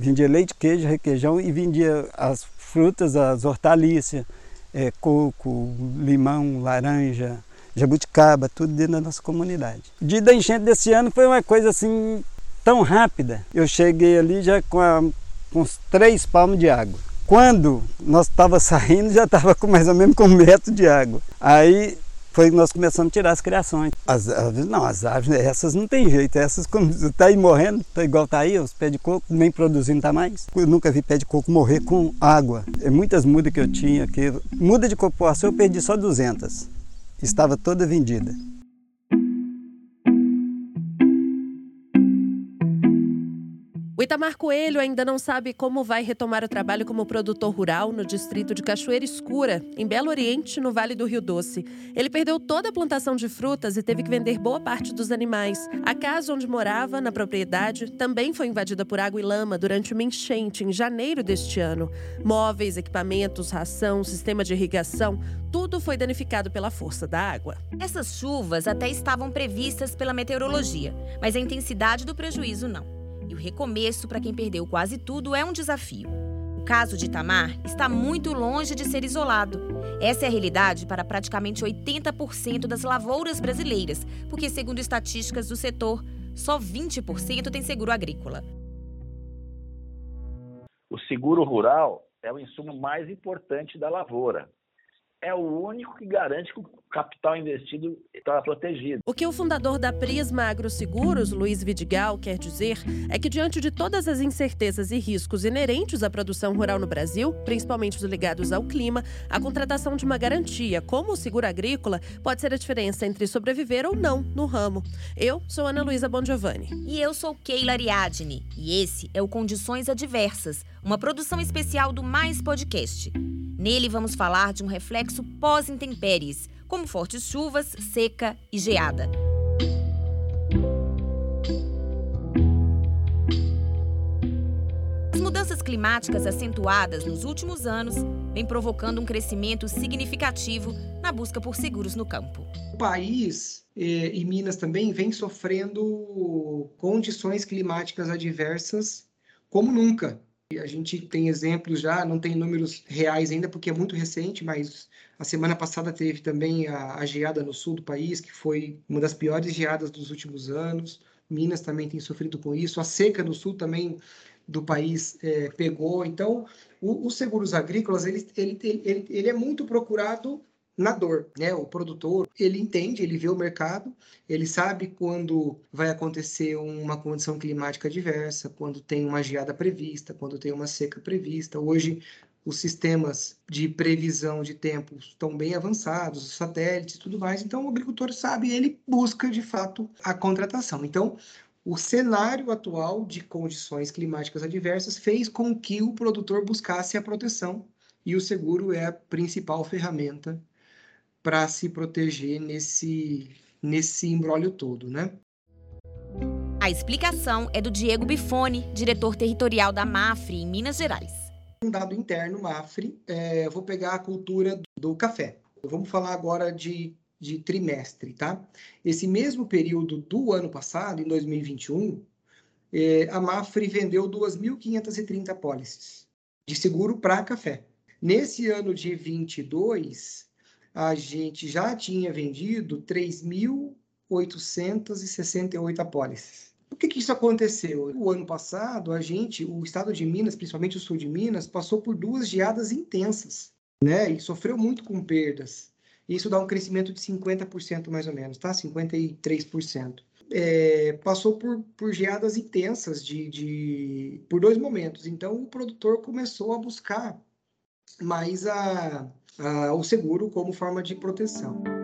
Vendia leite, queijo, requeijão e vendia as frutas, as hortaliças, é, coco, limão, laranja, jabuticaba, tudo dentro da nossa comunidade. O dia da enchente desse ano foi uma coisa assim tão rápida. Eu cheguei ali já com, a, com uns três palmos de água. Quando nós estava saindo, já estava com mais ou menos com um metro de água. Aí foi que nós começamos a tirar as criações. As aves, não, as aves, essas não tem jeito. Essas, como está aí morrendo, tá igual está aí, os pés de coco, nem produzindo tá mais. Eu nunca vi pé de coco morrer com água. É muitas mudas que eu tinha aqui. Muda de copoaçu eu perdi só 200. Estava toda vendida. Itamar Coelho ainda não sabe como vai retomar o trabalho como produtor rural no distrito de Cachoeira Escura, em Belo Oriente, no Vale do Rio Doce. Ele perdeu toda a plantação de frutas e teve que vender boa parte dos animais. A casa onde morava, na propriedade, também foi invadida por água e lama durante uma enchente em janeiro deste ano. Móveis, equipamentos, ração, sistema de irrigação, tudo foi danificado pela força da água. Essas chuvas até estavam previstas pela meteorologia, mas a intensidade do prejuízo não e o recomeço para quem perdeu quase tudo é um desafio. O caso de Itamar está muito longe de ser isolado. Essa é a realidade para praticamente 80% das lavouras brasileiras, porque, segundo estatísticas do setor, só 20% tem seguro agrícola. O seguro rural é o insumo mais importante da lavoura é o único que garante que o capital investido está protegido. O que o fundador da Prisma Agroseguros, Luiz Vidigal, quer dizer é que, diante de todas as incertezas e riscos inerentes à produção rural no Brasil, principalmente os ligados ao clima, a contratação de uma garantia, como o seguro agrícola, pode ser a diferença entre sobreviver ou não no ramo. Eu sou Ana Luísa Bongiovanni. E eu sou Keila Ariadne. E esse é o Condições Adversas, uma produção especial do Mais Podcast. Nele vamos falar de um reflexo pós-intempéries, como fortes chuvas, seca e geada. As mudanças climáticas acentuadas nos últimos anos vêm provocando um crescimento significativo na busca por seguros no campo. O país eh, e Minas também vem sofrendo condições climáticas adversas como nunca. A gente tem exemplos já, não tem números reais ainda, porque é muito recente, mas a semana passada teve também a, a geada no sul do país, que foi uma das piores geadas dos últimos anos. Minas também tem sofrido com isso. A seca no sul também do país é, pegou. Então, os seguros agrícolas, ele, ele, ele, ele é muito procurado na dor, né? O produtor, ele entende, ele vê o mercado, ele sabe quando vai acontecer uma condição climática adversa, quando tem uma geada prevista, quando tem uma seca prevista. Hoje os sistemas de previsão de tempo estão bem avançados, os satélites e tudo mais, então o agricultor sabe, ele busca de fato a contratação. Então, o cenário atual de condições climáticas adversas fez com que o produtor buscasse a proteção e o seguro é a principal ferramenta para se proteger nesse, nesse embrólio todo, né? A explicação é do Diego Bifone, diretor territorial da Mafre, em Minas Gerais. Um dado interno, Mafre, é, vou pegar a cultura do café. Vamos falar agora de, de trimestre, tá? Esse mesmo período do ano passado, em 2021, é, a Mafre vendeu 2.530 pólices de seguro para café. Nesse ano de 22, a gente já tinha vendido 3.868 apólices. Por que, que isso aconteceu? O ano passado, a gente, o estado de Minas, principalmente o sul de Minas, passou por duas geadas intensas, né? E sofreu muito com perdas. Isso dá um crescimento de 50% mais ou menos, tá? 53%. É, passou por, por geadas intensas de, de, por dois momentos. Então, o produtor começou a buscar mais a, uh, o seguro como forma de proteção.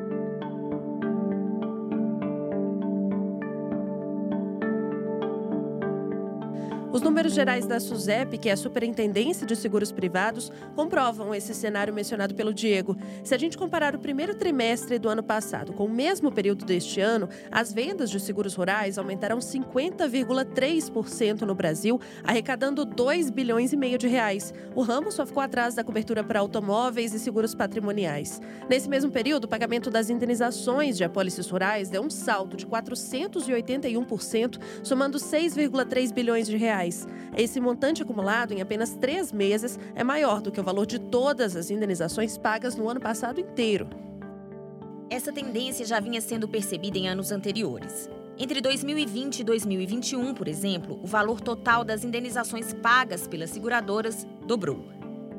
Os números gerais da SUSEP, que é a Superintendência de Seguros Privados, comprovam esse cenário mencionado pelo Diego. Se a gente comparar o primeiro trimestre do ano passado com o mesmo período deste ano, as vendas de seguros rurais aumentaram 50,3% no Brasil, arrecadando 2 bilhões e meio de reais. O ramo só ficou atrás da cobertura para automóveis e seguros patrimoniais. Nesse mesmo período, o pagamento das indenizações de apólices rurais deu um salto de 481%, somando 6,3 bilhões de reais reais. Esse montante acumulado em apenas três meses é maior do que o valor de todas as indenizações pagas no ano passado inteiro. Essa tendência já vinha sendo percebida em anos anteriores. Entre 2020 e 2021, por exemplo, o valor total das indenizações pagas pelas seguradoras dobrou.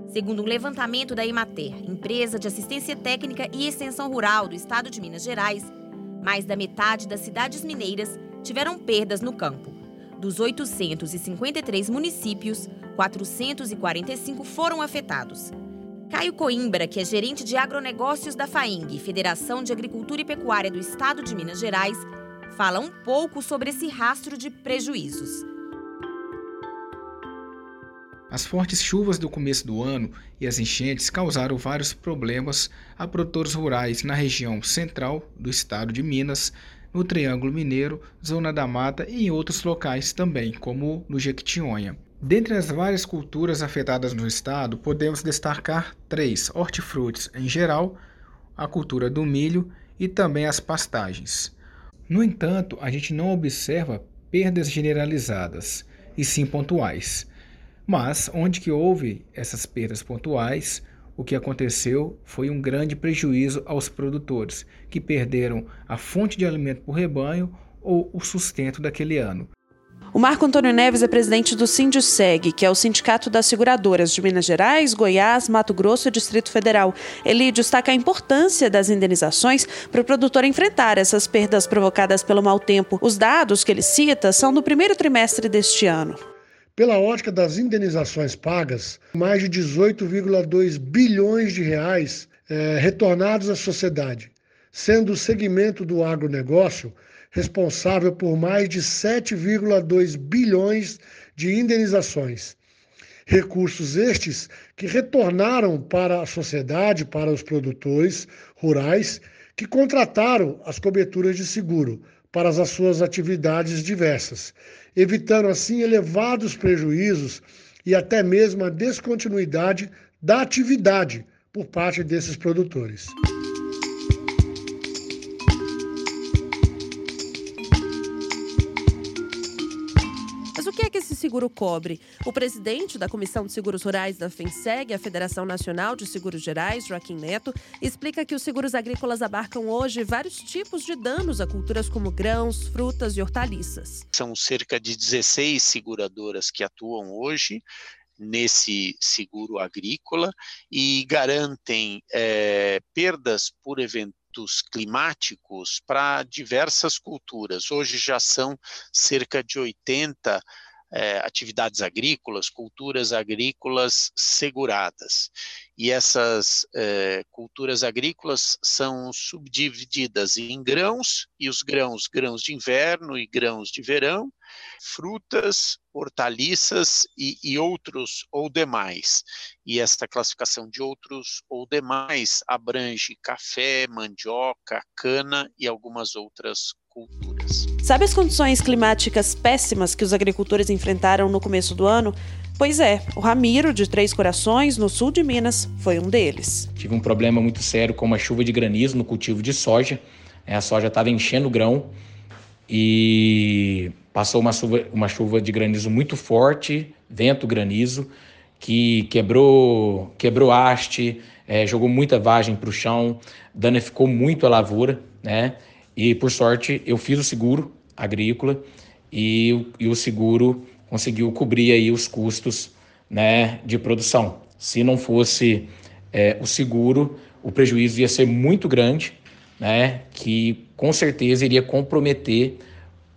Segundo um levantamento da Emater, empresa de assistência técnica e extensão rural do estado de Minas Gerais, mais da metade das cidades mineiras tiveram perdas no campo. Dos 853 municípios, 445 foram afetados. Caio Coimbra, que é gerente de agronegócios da FAING, Federação de Agricultura e Pecuária do Estado de Minas Gerais, fala um pouco sobre esse rastro de prejuízos. As fortes chuvas do começo do ano e as enchentes causaram vários problemas a produtores rurais na região central do estado de Minas, no Triângulo Mineiro, Zona da Mata e em outros locais também, como no Jequitinhonha. Dentre as várias culturas afetadas no estado, podemos destacar três: hortifrutis em geral, a cultura do milho e também as pastagens. No entanto, a gente não observa perdas generalizadas, e sim pontuais. Mas onde que houve essas perdas pontuais, o que aconteceu foi um grande prejuízo aos produtores, que perderam a fonte de alimento para o rebanho ou o sustento daquele ano. O Marco Antônio Neves é presidente do Sinduseg, que é o Sindicato das Seguradoras de Minas Gerais, Goiás, Mato Grosso e Distrito Federal. Ele destaca a importância das indenizações para o produtor enfrentar essas perdas provocadas pelo mau tempo. Os dados que ele cita são do primeiro trimestre deste ano. Pela ótica das indenizações pagas, mais de 18,2 bilhões de reais é, retornados à sociedade, sendo o segmento do agronegócio responsável por mais de 7,2 bilhões de indenizações. Recursos estes que retornaram para a sociedade, para os produtores rurais que contrataram as coberturas de seguro para as suas atividades diversas evitando assim elevados prejuízos e até mesmo a descontinuidade da atividade por parte desses produtores. Seguro cobre. O presidente da Comissão de Seguros Rurais da FENSEG, a Federação Nacional de Seguros Gerais, Joaquim Neto, explica que os seguros agrícolas abarcam hoje vários tipos de danos a culturas como grãos, frutas e hortaliças. São cerca de 16 seguradoras que atuam hoje nesse seguro agrícola e garantem é, perdas por climáticos para diversas culturas. Hoje já são cerca de 80 é, atividades agrícolas, culturas agrícolas seguradas. E essas é, culturas agrícolas são subdivididas em grãos, e os grãos, grãos de inverno e grãos de verão, frutas, hortaliças e, e outros ou demais. E esta classificação de outros ou demais abrange café, mandioca, cana e algumas outras culturas. Sabe as condições climáticas péssimas que os agricultores enfrentaram no começo do ano? Pois é, o Ramiro, de Três Corações, no sul de Minas, foi um deles. Tive um problema muito sério com uma chuva de granizo no cultivo de soja. A soja estava enchendo grão e passou uma chuva, uma chuva de granizo muito forte, vento granizo, que quebrou, quebrou haste, é, jogou muita vagem para o chão, danificou muito a lavoura, né? E por sorte eu fiz o seguro agrícola e, e o seguro conseguiu cobrir aí os custos né, de produção. Se não fosse é, o seguro, o prejuízo ia ser muito grande, né, que com certeza iria comprometer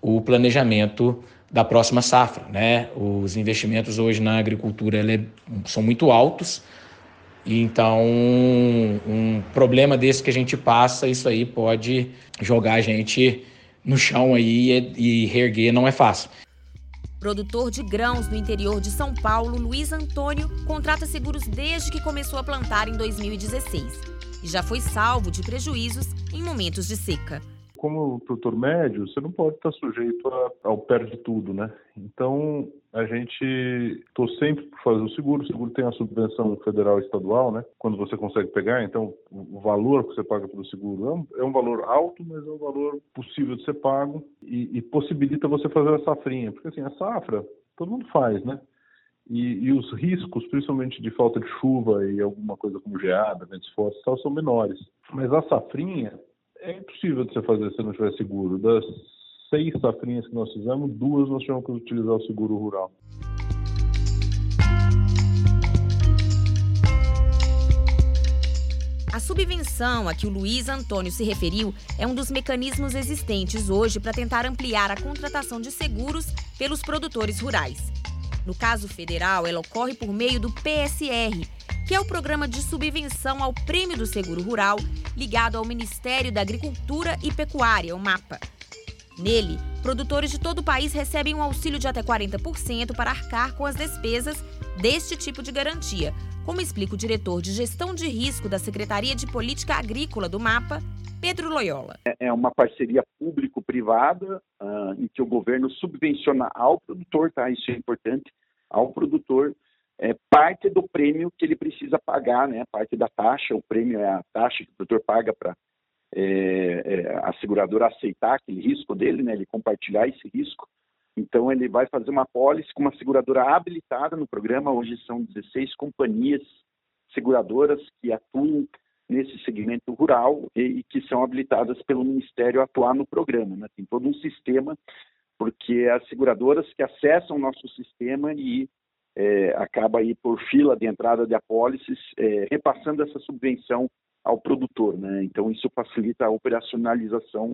o planejamento da próxima safra. Né? Os investimentos hoje na agricultura é, são muito altos, então, um problema desse que a gente passa, isso aí pode jogar a gente no chão aí e, e reerguer não é fácil. Produtor de grãos no interior de São Paulo, Luiz Antônio contrata seguros desde que começou a plantar em 2016 e já foi salvo de prejuízos em momentos de seca como produtor médio, você não pode estar sujeito a, ao perde tudo, né? Então, a gente estou sempre por fazer o seguro. O seguro tem a subvenção federal e estadual, né? Quando você consegue pegar, então o valor que você paga pelo seguro é um, é um valor alto, mas é um valor possível de ser pago e, e possibilita você fazer a safrinha. Porque assim, a safra, todo mundo faz, né? E, e, os riscos, principalmente de falta de chuva e alguma coisa como geada, ventos fortes, tal, são menores. Mas a safrinha é impossível de você fazer se não tiver seguro. Das seis safrinhas que nós fizemos, duas nós tivemos que utilizar o seguro rural. A subvenção a que o Luiz Antônio se referiu é um dos mecanismos existentes hoje para tentar ampliar a contratação de seguros pelos produtores rurais. No caso federal, ela ocorre por meio do PSR, que é o programa de subvenção ao Prêmio do Seguro Rural, ligado ao Ministério da Agricultura e Pecuária, o MAPA. Nele, produtores de todo o país recebem um auxílio de até 40% para arcar com as despesas deste tipo de garantia, como explica o diretor de gestão de risco da Secretaria de Política Agrícola do MAPA, Pedro Loyola. É, é uma parceria público-privada uh, em que o governo subvenciona ao produtor, tá? Isso é importante, ao produtor é, parte do prêmio que ele precisa pagar, né? Parte da taxa, o prêmio é a taxa que o produtor paga para é, é, a seguradora aceitar aquele risco dele, né? Ele compartilhar esse risco. Então ele vai fazer uma pólice com uma seguradora habilitada no programa. Hoje são 16 companhias seguradoras que atuam nesse segmento rural e, que são habilitadas pelo Ministério a atuar no programa. Né? Tem todo um sistema, porque as seguradoras que acessam o nosso sistema e é, acaba aí por fila de entrada de apólices, é, repassando essa subvenção ao produtor. Né? Então, isso facilita a operacionalização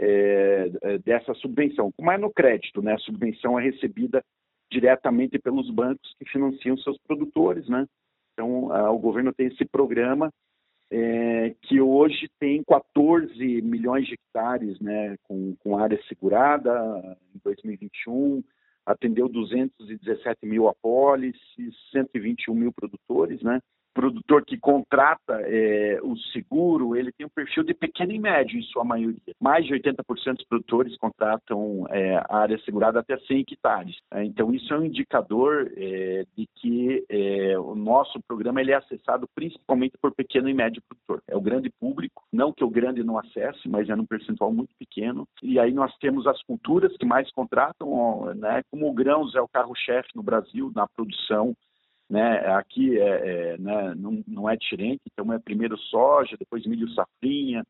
é, é dessa subvenção. Como é no crédito, né? a subvenção é recebida diretamente pelos bancos que financiam seus produtores. Né? Então, a, o governo tem esse programa é, que hoje tem 14 milhões de hectares né, com, com área segurada em 2021, atendeu 217 mil apólices, 121 mil produtores, né? Produtor que contrata é, o seguro, ele tem um perfil de pequeno e médio, em sua maioria. Mais de 80% dos produtores contratam é, a área segurada até 100 hectares. É, então, isso é um indicador é, de que é, o nosso programa ele é acessado principalmente por pequeno e médio produtor. É o grande público, não que o grande não acesse, mas é num percentual muito pequeno. E aí nós temos as culturas que mais contratam, né, como o grãos é o carro-chefe no Brasil, na produção né? Aqui é, é né? não, não é diferente, então é primeiro soja, depois milho safrinha,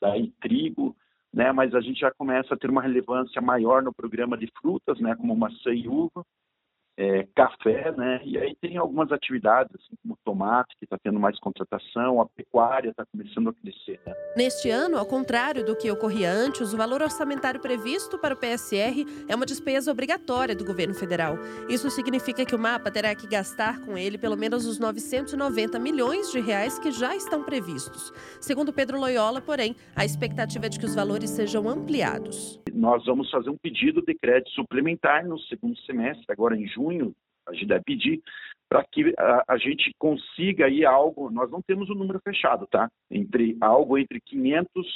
daí trigo, né? Mas a gente já começa a ter uma relevância maior no programa de frutas, né? Como maçã e uva, é, café, né? E aí tem algumas atividades, assim, como tomate, que está tendo mais contratação, a pecuária está começando a crescer. Né? Neste ano, ao contrário do que ocorria antes, o valor orçamentário previsto para o PSR é uma despesa obrigatória do governo federal. Isso significa que o mapa terá que gastar com ele pelo menos os 990 milhões de reais que já estão previstos. Segundo Pedro Loyola, porém, a expectativa é de que os valores sejam ampliados. Nós vamos fazer um pedido de crédito suplementar no segundo semestre, agora em junho junho, a gente deve pedir para que a, a, gente consiga aí algo, nós não temos o um número fechado, tá? Entre algo entre 500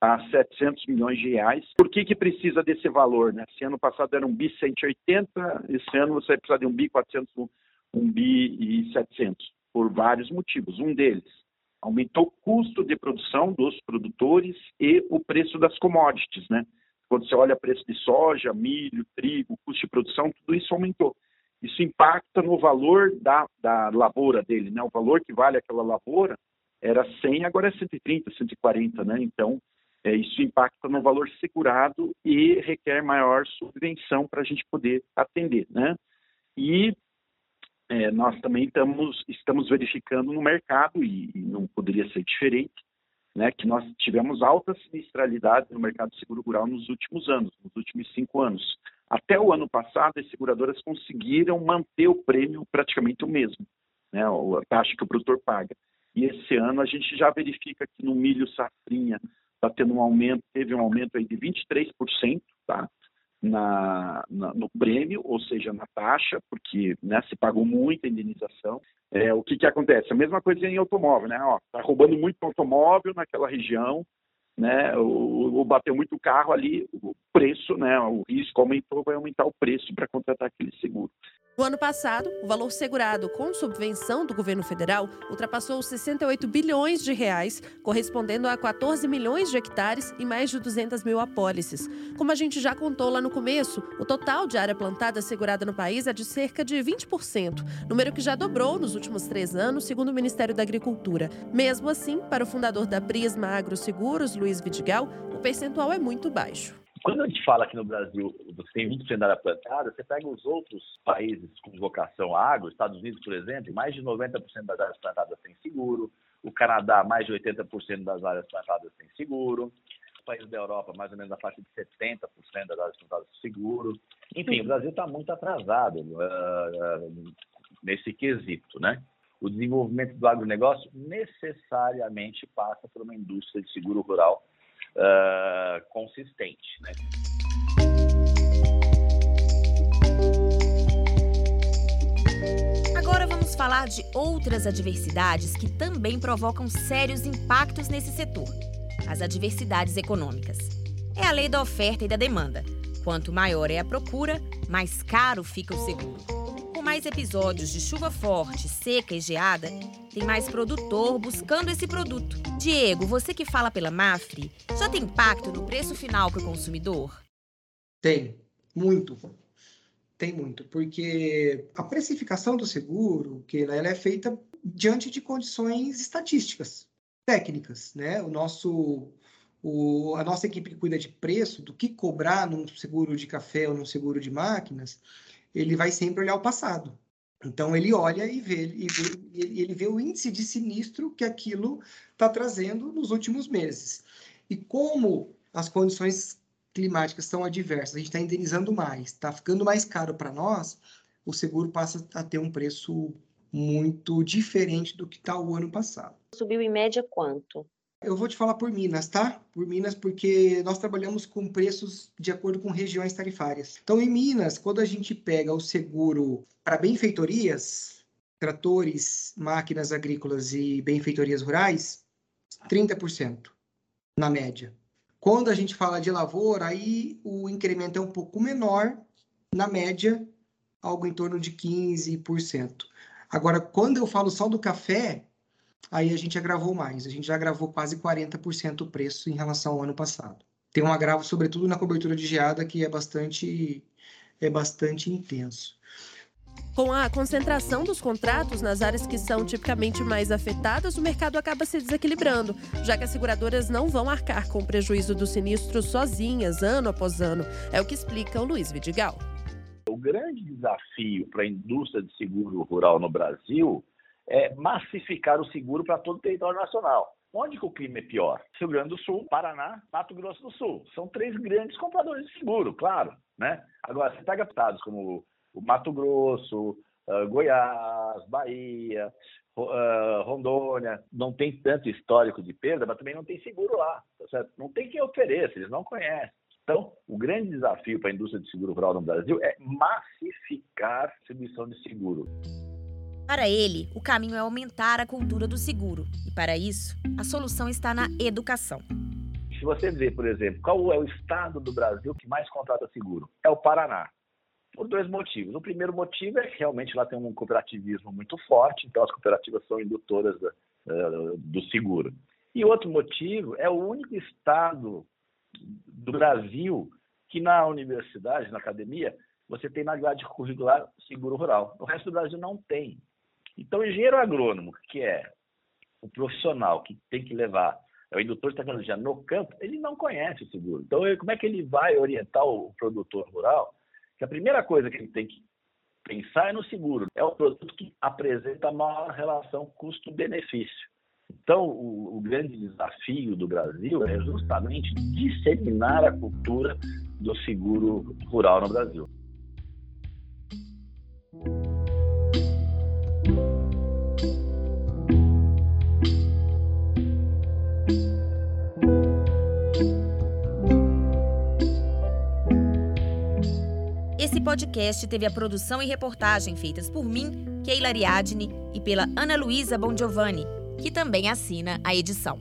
a 700 milhões de reais. Por que que precisa desse valor, né? Se ano passado era um bi 180, esse ano você vai precisar de um bi 400, um bi e 700, por vários motivos. Um deles, aumentou o custo de produção dos produtores e o preço das commodities, né? Quando você olha preço de soja, milho, trigo, custo de produção, tudo isso aumentou isso impacta no valor da, da lavoura dele, né? O valor que vale aquela lavoura era 100, agora é 130, 140, né? Então, é, isso impacta no valor segurado e requer maior subvenção para a gente poder atender, né? E é, nós também estamos, estamos verificando no mercado, e, e não poderia ser diferente, né, que nós tivemos alta sinistralidade no mercado seguro rural nos últimos anos, nos últimos cinco anos. Até o ano passado, as seguradoras conseguiram manter o prêmio praticamente o mesmo, né, a taxa que o produtor paga. E esse ano a gente já verifica que no milho safrinha está tendo um aumento, teve um aumento aí de 23%, tá? Na, na, no prêmio, ou seja, na taxa, porque né, se pagou muita indenização. É, o que, que acontece? A mesma coisa em automóvel, né? Está roubando muito automóvel naquela região, né, o, o bateu muito carro ali, o preço, né, o risco aumentou, vai aumentar o preço para contratar aquele seguro. No ano passado, o valor segurado com subvenção do governo federal ultrapassou os 68 bilhões de reais, correspondendo a 14 milhões de hectares e mais de 200 mil apólices. Como a gente já contou lá no começo, o total de área plantada segurada no país é de cerca de 20%, número que já dobrou nos últimos três anos, segundo o Ministério da Agricultura. Mesmo assim, para o fundador da Prisma Agroseguros, Luiz Vidigal, o percentual é muito baixo. Quando a gente fala aqui no Brasil, você tem 20% da área plantada, você pega os outros países com vocação agro, Estados Unidos, por exemplo, mais de 90% das áreas plantadas têm seguro, o Canadá, mais de 80% das áreas plantadas têm seguro, os países da Europa, mais ou menos a faixa de 70% das áreas plantadas têm seguro. Enfim, o Brasil está muito atrasado uh, nesse quesito, né? O desenvolvimento do agronegócio necessariamente passa por uma indústria de seguro rural uh, consistente. Né? Agora vamos falar de outras adversidades que também provocam sérios impactos nesse setor: as adversidades econômicas. É a lei da oferta e da demanda. Quanto maior é a procura, mais caro fica o seguro mais episódios de chuva forte, seca e geada, tem mais produtor buscando esse produto. Diego, você que fala pela Mafre, já tem impacto no preço final para o consumidor? Tem, muito. Tem muito, porque a precificação do seguro, que ela é feita diante de condições estatísticas, técnicas, né? O nosso o, a nossa equipe que cuida de preço, do que cobrar num seguro de café ou num seguro de máquinas, ele vai sempre olhar o passado. Então ele olha e vê, e vê, ele vê o índice de sinistro que aquilo está trazendo nos últimos meses. E como as condições climáticas são adversas, a gente está indenizando mais, está ficando mais caro para nós, o seguro passa a ter um preço muito diferente do que está o ano passado. Subiu em média quanto? Eu vou te falar por Minas, tá? Por Minas, porque nós trabalhamos com preços de acordo com regiões tarifárias. Então, em Minas, quando a gente pega o seguro para benfeitorias, tratores, máquinas agrícolas e benfeitorias rurais, 30% na média. Quando a gente fala de lavoura, aí o incremento é um pouco menor, na média, algo em torno de 15%. Agora, quando eu falo só do café, aí a gente agravou mais. A gente já agravou quase 40% o preço em relação ao ano passado. Tem um agravo, sobretudo na cobertura de geada, que é bastante, é bastante intenso. Com a concentração dos contratos nas áreas que são tipicamente mais afetadas, o mercado acaba se desequilibrando, já que as seguradoras não vão arcar com o prejuízo do sinistro sozinhas, ano após ano. É o que explica o Luiz Vidigal. O grande desafio para a indústria de seguro rural no Brasil é, massificar o seguro para todo o território nacional. Onde que o clima é pior? Rio Grande do Sul, Paraná, Mato Grosso do Sul. São três grandes compradores de seguro, claro. Né? Agora, você pega estados como o Mato Grosso, uh, Goiás, Bahia, uh, Rondônia, não tem tanto histórico de perda, mas também não tem seguro lá. Tá não tem quem ofereça, eles não conhecem. Então, o grande desafio para a indústria de seguro rural no Brasil é massificar a distribuição de seguro. Para ele, o caminho é aumentar a cultura do seguro. E para isso, a solução está na educação. Se você vê, por exemplo, qual é o estado do Brasil que mais contrata seguro? É o Paraná. Por dois motivos. O primeiro motivo é que realmente lá tem um cooperativismo muito forte, então as cooperativas são indutoras do seguro. E outro motivo é o único estado do Brasil que na universidade, na academia, você tem na grade curricular seguro rural. O resto do Brasil não tem. Então, o engenheiro agrônomo, que é o profissional que tem que levar é o indutor de tecnologia no campo, ele não conhece o seguro. Então, como é que ele vai orientar o produtor rural? Que a primeira coisa que ele tem que pensar é no seguro. É o produto que apresenta maior relação custo-benefício. Então, o, o, grande desafio do Brasil é justamente disseminar a cultura do seguro rural no Brasil. Podcast teve a produção e reportagem feitas por mim, Keila Ariadne, e pela Ana Luísa Bongiovanni, que também assina a edição.